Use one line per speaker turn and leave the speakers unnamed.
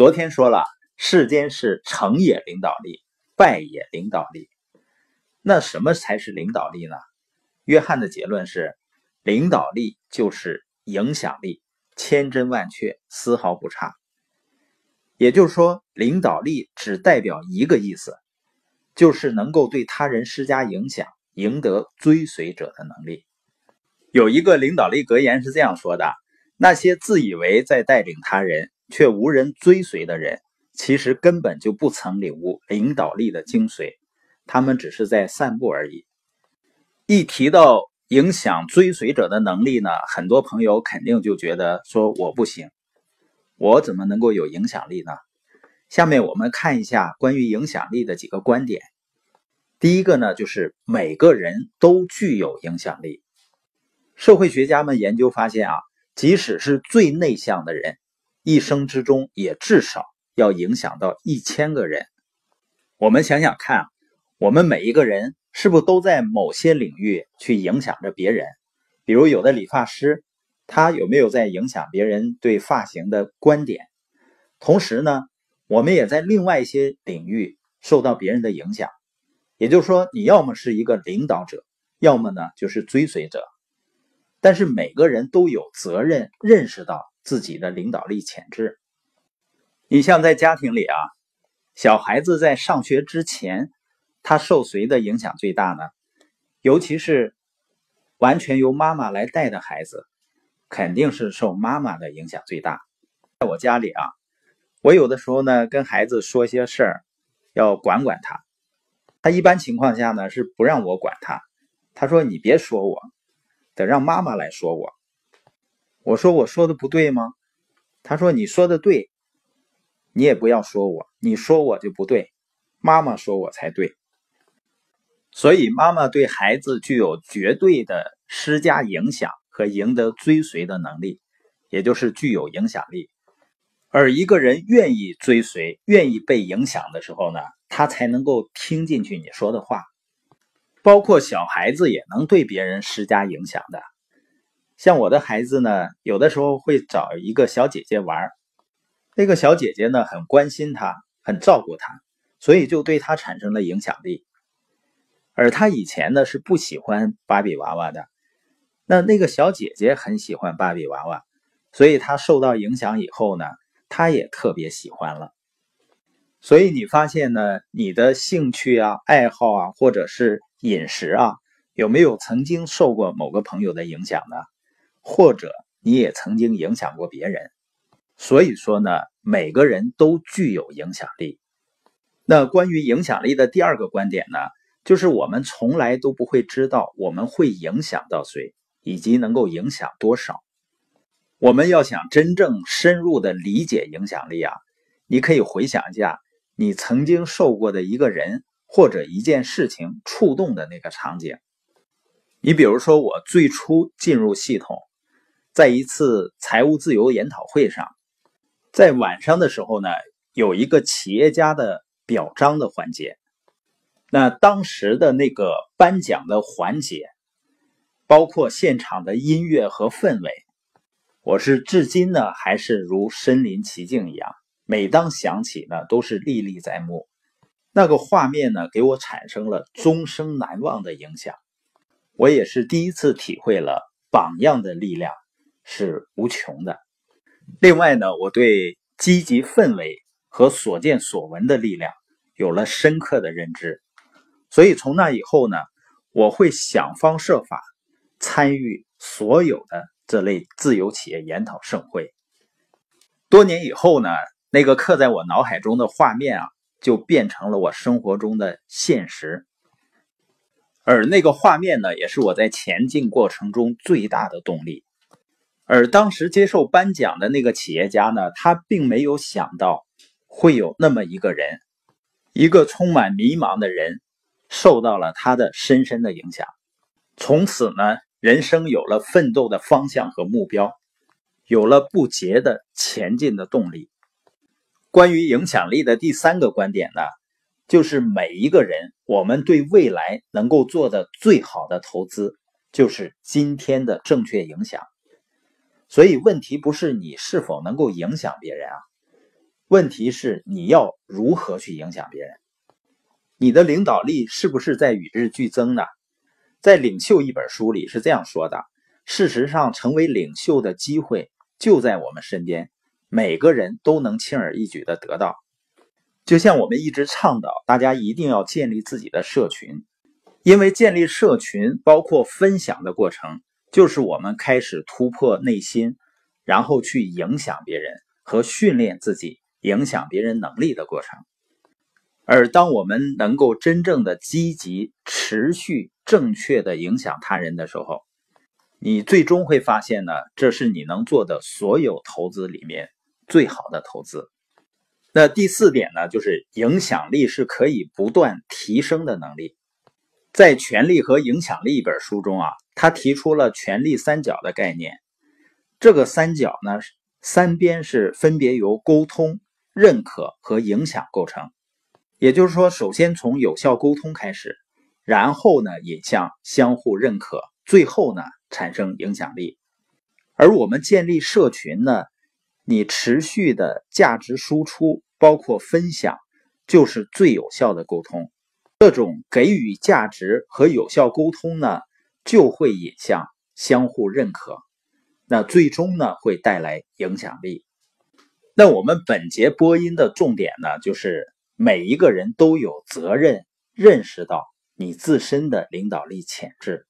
昨天说了，世间是成也领导力，败也领导力。那什么才是领导力呢？约翰的结论是，领导力就是影响力，千真万确，丝毫不差。也就是说，领导力只代表一个意思，就是能够对他人施加影响，赢得追随者的能力。有一个领导力格言是这样说的：那些自以为在带领他人。却无人追随的人，其实根本就不曾领悟领导力的精髓，他们只是在散步而已。一提到影响追随者的能力呢，很多朋友肯定就觉得说我不行，我怎么能够有影响力呢？下面我们看一下关于影响力的几个观点。第一个呢，就是每个人都具有影响力。社会学家们研究发现啊，即使是最内向的人。一生之中也至少要影响到一千个人。我们想想看，我们每一个人是不是都在某些领域去影响着别人？比如有的理发师，他有没有在影响别人对发型的观点？同时呢，我们也在另外一些领域受到别人的影响。也就是说，你要么是一个领导者，要么呢就是追随者。但是每个人都有责任认识到。自己的领导力潜质，你像在家庭里啊，小孩子在上学之前，他受谁的影响最大呢？尤其是完全由妈妈来带的孩子，肯定是受妈妈的影响最大。在我家里啊，我有的时候呢跟孩子说些事儿，要管管他，他一般情况下呢是不让我管他，他说你别说我，得让妈妈来说我。我说我说的不对吗？他说你说的对，你也不要说我，你说我就不对，妈妈说我才对。所以妈妈对孩子具有绝对的施加影响和赢得追随的能力，也就是具有影响力。而一个人愿意追随、愿意被影响的时候呢，他才能够听进去你说的话。包括小孩子也能对别人施加影响的。像我的孩子呢，有的时候会找一个小姐姐玩那个小姐姐呢很关心他，很照顾他，所以就对他产生了影响力。而他以前呢是不喜欢芭比娃娃的，那那个小姐姐很喜欢芭比娃娃，所以他受到影响以后呢，他也特别喜欢了。所以你发现呢，你的兴趣啊、爱好啊，或者是饮食啊，有没有曾经受过某个朋友的影响呢？或者你也曾经影响过别人，所以说呢，每个人都具有影响力。那关于影响力的第二个观点呢，就是我们从来都不会知道我们会影响到谁，以及能够影响多少。我们要想真正深入的理解影响力啊，你可以回想一下你曾经受过的一个人或者一件事情触动的那个场景。你比如说，我最初进入系统。在一次财务自由研讨会上，在晚上的时候呢，有一个企业家的表彰的环节。那当时的那个颁奖的环节，包括现场的音乐和氛围，我是至今呢还是如身临其境一样。每当想起呢，都是历历在目。那个画面呢，给我产生了终生难忘的影响。我也是第一次体会了榜样的力量。是无穷的。另外呢，我对积极氛围和所见所闻的力量有了深刻的认知，所以从那以后呢，我会想方设法参与所有的这类自由企业研讨盛会。多年以后呢，那个刻在我脑海中的画面啊，就变成了我生活中的现实。而那个画面呢，也是我在前进过程中最大的动力。而当时接受颁奖的那个企业家呢，他并没有想到会有那么一个人，一个充满迷茫的人，受到了他的深深的影响。从此呢，人生有了奋斗的方向和目标，有了不竭的前进的动力。关于影响力的第三个观点呢，就是每一个人，我们对未来能够做的最好的投资，就是今天的正确影响。所以问题不是你是否能够影响别人啊，问题是你要如何去影响别人？你的领导力是不是在与日俱增呢？在《领袖》一本书里是这样说的：事实上，成为领袖的机会就在我们身边，每个人都能轻而易举的得到。就像我们一直倡导，大家一定要建立自己的社群，因为建立社群包括分享的过程，就是我们开始突破内心，然后去影响别人和训练自己影响别人能力的过程。而当我们能够真正的积极、持续、正确的影响他人的时候，你最终会发现呢，这是你能做的所有投资里面最好的投资。那第四点呢，就是影响力是可以不断提升的能力。在《权力和影响力》一本书中啊，他提出了权力三角的概念。这个三角呢，三边是分别由沟通、认可和影响构成。也就是说，首先从有效沟通开始，然后呢引向相互认可，最后呢产生影响力。而我们建立社群呢，你持续的价值输出，包括分享，就是最有效的沟通。这种给予价值和有效沟通呢，就会引向相互认可，那最终呢会带来影响力。那我们本节播音的重点呢，就是。每一个人都有责任认识到你自身的领导力潜质。